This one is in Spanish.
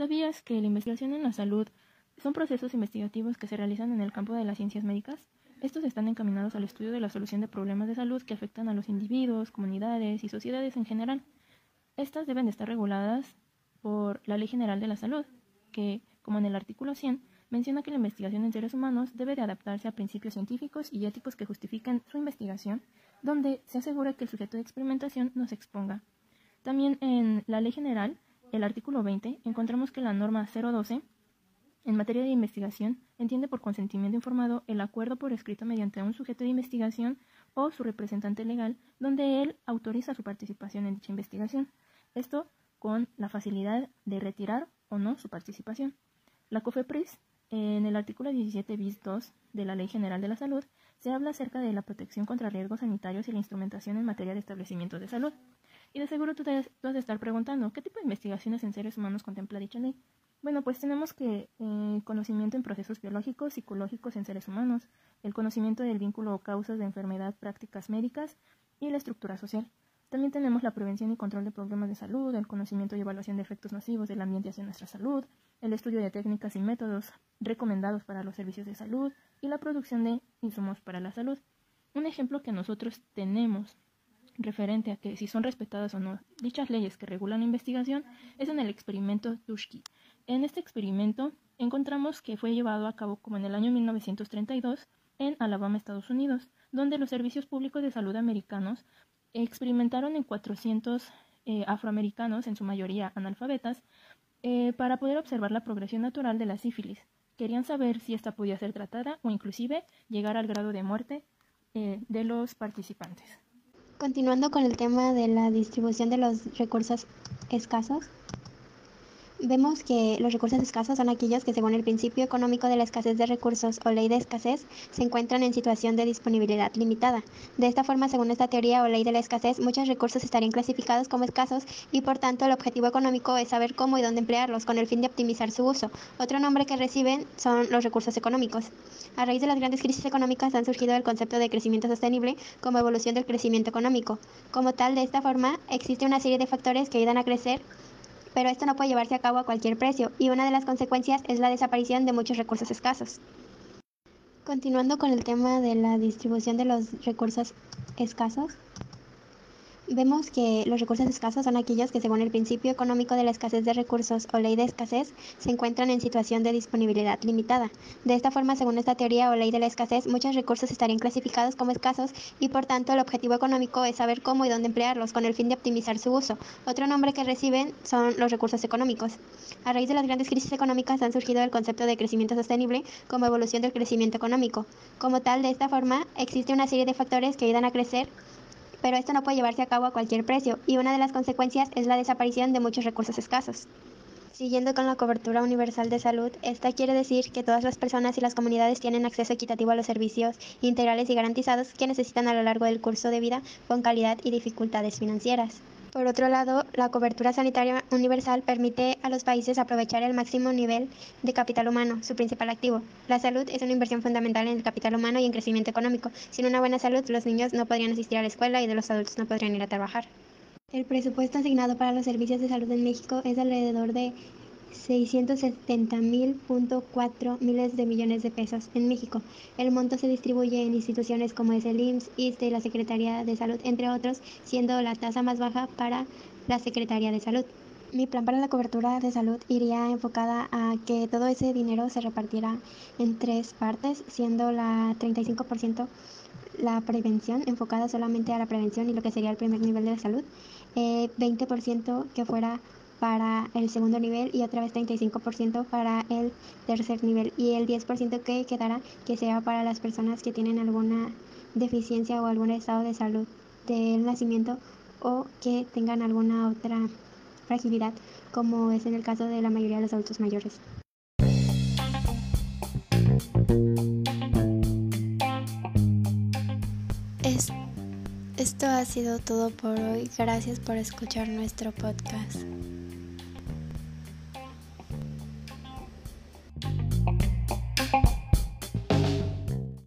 ¿Sabías que la investigación en la salud son procesos investigativos que se realizan en el campo de las ciencias médicas? Estos están encaminados al estudio de la solución de problemas de salud que afectan a los individuos, comunidades y sociedades en general. Estas deben estar reguladas por la Ley General de la Salud, que, como en el artículo 100, menciona que la investigación en seres humanos debe de adaptarse a principios científicos y éticos que justifiquen su investigación, donde se asegura que el sujeto de experimentación no se exponga. También en la Ley General, el artículo 20, encontramos que la norma 012 en materia de investigación, entiende por consentimiento informado el acuerdo por escrito mediante un sujeto de investigación o su representante legal, donde él autoriza su participación en dicha investigación. Esto con la facilidad de retirar o no su participación. La COFEPRIS, en el artículo 17 bis 2 de la Ley General de la Salud, se habla acerca de la protección contra riesgos sanitarios y la instrumentación en materia de establecimientos de salud. Y de seguro tú, te, vas a estar preguntando, ¿qué tipo de investigaciones en seres humanos contempla dicha ley? Bueno, pues tenemos que eh, conocimiento en procesos biológicos, psicológicos en seres humanos, el conocimiento del vínculo o causas de enfermedad, prácticas médicas y la estructura social. También tenemos la prevención y control de problemas de salud, el conocimiento y evaluación de efectos nocivos del ambiente hacia nuestra salud, el estudio de técnicas y métodos recomendados para los servicios de salud y la producción de insumos para la salud. Un ejemplo que nosotros tenemos referente a que si son respetadas o no dichas leyes que regulan la investigación es en el experimento Tushki, en este experimento encontramos que fue llevado a cabo como en el año 1932 en Alabama, Estados Unidos, donde los servicios públicos de salud americanos experimentaron en 400 eh, afroamericanos, en su mayoría analfabetas, eh, para poder observar la progresión natural de la sífilis. Querían saber si esta podía ser tratada o inclusive llegar al grado de muerte eh, de los participantes. Continuando con el tema de la distribución de los recursos escasos, Vemos que los recursos escasos son aquellos que, según el principio económico de la escasez de recursos o ley de escasez, se encuentran en situación de disponibilidad limitada. De esta forma, según esta teoría o ley de la escasez, muchos recursos estarían clasificados como escasos y, por tanto, el objetivo económico es saber cómo y dónde emplearlos con el fin de optimizar su uso. Otro nombre que reciben son los recursos económicos. A raíz de las grandes crisis económicas han surgido el concepto de crecimiento sostenible como evolución del crecimiento económico. Como tal, de esta forma, existe una serie de factores que ayudan a crecer pero esto no puede llevarse a cabo a cualquier precio y una de las consecuencias es la desaparición de muchos recursos escasos. Continuando con el tema de la distribución de los recursos escasos, Vemos que los recursos escasos son aquellos que, según el principio económico de la escasez de recursos o ley de escasez, se encuentran en situación de disponibilidad limitada. De esta forma, según esta teoría o ley de la escasez, muchos recursos estarían clasificados como escasos y, por tanto, el objetivo económico es saber cómo y dónde emplearlos con el fin de optimizar su uso. Otro nombre que reciben son los recursos económicos. A raíz de las grandes crisis económicas han surgido el concepto de crecimiento sostenible como evolución del crecimiento económico. Como tal, de esta forma, existe una serie de factores que ayudan a crecer pero esto no puede llevarse a cabo a cualquier precio y una de las consecuencias es la desaparición de muchos recursos escasos. Siguiendo con la cobertura universal de salud, esta quiere decir que todas las personas y las comunidades tienen acceso equitativo a los servicios integrales y garantizados que necesitan a lo largo del curso de vida con calidad y dificultades financieras. Por otro lado, la cobertura sanitaria universal permite a los países aprovechar el máximo nivel de capital humano, su principal activo. La salud es una inversión fundamental en el capital humano y en crecimiento económico. Sin una buena salud, los niños no podrían asistir a la escuela y de los adultos no podrían ir a trabajar. El presupuesto asignado para los servicios de salud en México es alrededor de 670.000.4 miles de millones de pesos en México. El monto se distribuye en instituciones como es el IMSS, ISTE y la Secretaría de Salud, entre otros, siendo la tasa más baja para la Secretaría de Salud. Mi plan para la cobertura de salud iría enfocada a que todo ese dinero se repartiera en tres partes, siendo la 35% la prevención, enfocada solamente a la prevención y lo que sería el primer nivel de salud, eh, 20% que fuera para el segundo nivel y otra vez 35% para el tercer nivel y el 10% que quedará que sea para las personas que tienen alguna deficiencia o algún estado de salud del nacimiento o que tengan alguna otra fragilidad como es en el caso de la mayoría de los adultos mayores. esto ha sido todo por hoy. Gracias por escuchar nuestro podcast.